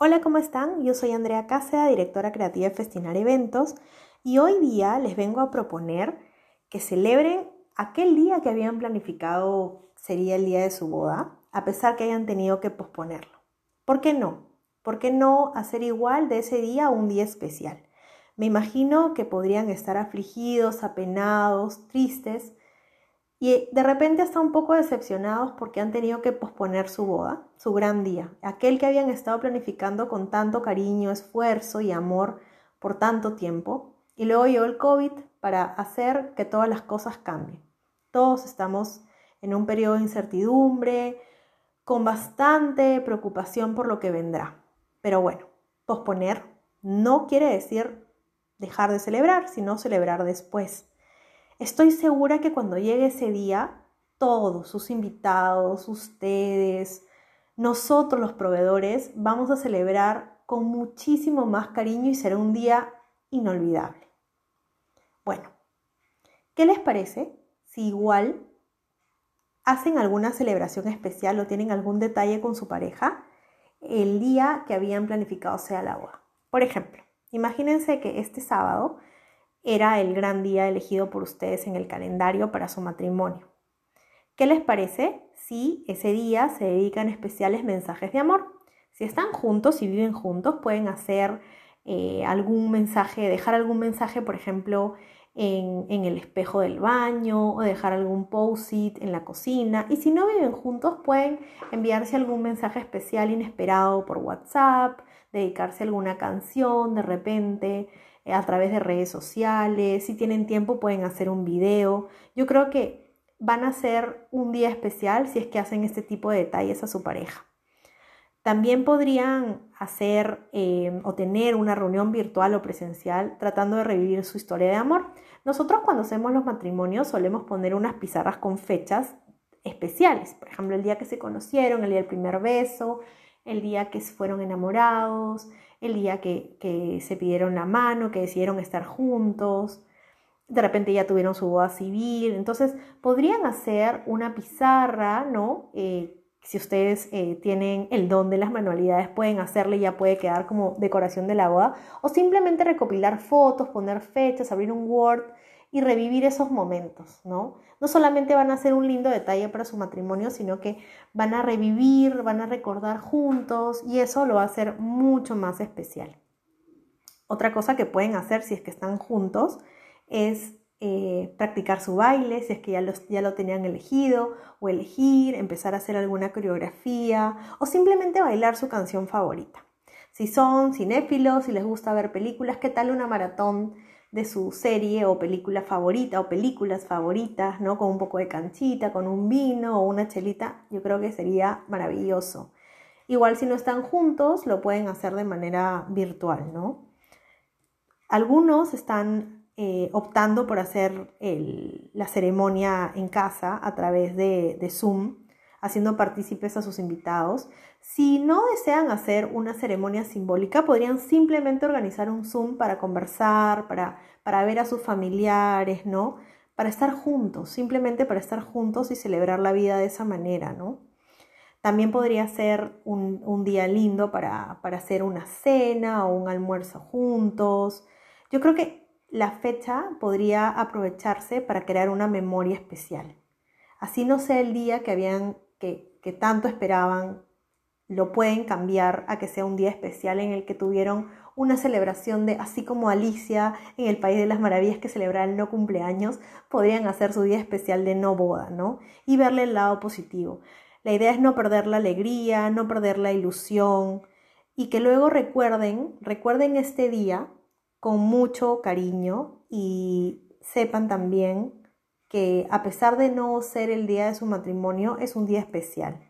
Hola, ¿cómo están? Yo soy Andrea Cáceres, directora creativa de Festinar Eventos, y hoy día les vengo a proponer que celebren aquel día que habían planificado sería el día de su boda, a pesar que hayan tenido que posponerlo. ¿Por qué no? ¿Por qué no hacer igual de ese día un día especial? Me imagino que podrían estar afligidos, apenados, tristes, y de repente hasta un poco decepcionados porque han tenido que posponer su boda, su gran día, aquel que habían estado planificando con tanto cariño, esfuerzo y amor por tanto tiempo. Y luego llegó el COVID para hacer que todas las cosas cambien. Todos estamos en un periodo de incertidumbre, con bastante preocupación por lo que vendrá. Pero bueno, posponer no quiere decir dejar de celebrar, sino celebrar después. Estoy segura que cuando llegue ese día, todos, sus invitados, ustedes, nosotros los proveedores, vamos a celebrar con muchísimo más cariño y será un día inolvidable. Bueno, ¿qué les parece si igual hacen alguna celebración especial o tienen algún detalle con su pareja el día que habían planificado sea la boda? Por ejemplo, imagínense que este sábado era el gran día elegido por ustedes en el calendario para su matrimonio. ¿Qué les parece si ese día se dedican especiales mensajes de amor? Si están juntos y viven juntos, pueden hacer eh, algún mensaje, dejar algún mensaje, por ejemplo, en, en, el espejo del baño o dejar algún post-it en la cocina. Y si no viven juntos, pueden enviarse algún mensaje especial inesperado por WhatsApp, dedicarse a alguna canción de repente. Eh, a través de redes sociales, si tienen tiempo pueden hacer un video. Yo creo que van a ser un día especial si es que hacen este tipo de detalles a su pareja. También podrían hacer eh, o tener una reunión virtual o presencial tratando de revivir su historia de amor. Nosotros cuando hacemos los matrimonios solemos poner unas pizarras con fechas especiales, por ejemplo el día que se conocieron, el día del primer beso, el día que fueron enamorados, el día que, se pidieron la mano, que decidieron estar juntos, de repente ya tuvieron su boda civil, entonces podrían hacer una pizarra, ¿no? Eh, si ustedes eh, tienen el don de las manualidades, pueden hacerle, ya puede quedar como decoración de la boda, o simplemente recopilar fotos, poner fechas, abrir un Word y revivir esos momentos, ¿no? No solamente van a ser un lindo detalle para su matrimonio, sino que van a revivir, van a recordar juntos y eso lo va a hacer mucho más especial. Otra cosa que pueden hacer si es que están juntos es eh, practicar su baile, si es que ya, ya lo tenían elegido, o elegir, empezar a hacer alguna coreografía, o simplemente bailar su canción favorita. Si son cinéfilos, si les gusta ver películas, ¿qué tal una maratón de su serie o película favorita o películas favoritas, ¿no? Con un poco de canchita, con un vino o una chelita, yo creo que sería maravilloso. Igual si no están juntos, lo pueden hacer de manera virtual, ¿no? Algunos están eh, optando por hacer la ceremonia en casa a través de, de Zoom, haciendo partícipes a sus invitados. Si no desean hacer una ceremonia simbólica, podrían simplemente organizar un Zoom para conversar, para, para ver a sus familiares, ¿no? Para estar juntos, simplemente para estar juntos y celebrar la vida de esa manera, ¿no? También podría ser un, un día lindo para, para hacer una cena o un almuerzo juntos. Yo creo que la fecha podría aprovecharse para crear una memoria especial. Así no sea el día que habían que, tanto esperaban lo pueden cambiar a que sea un día especial en el que tuvieron una celebración de, así como Alicia en el País de las Maravillas que celebra el no cumpleaños, podrían hacer su día especial de no boda, ¿no? Y verle el lado positivo. La idea es no perder la alegría, no perder la ilusión y que luego recuerden, recuerden este día con mucho cariño y sepan también que a pesar de no ser el día de su matrimonio, es un día especial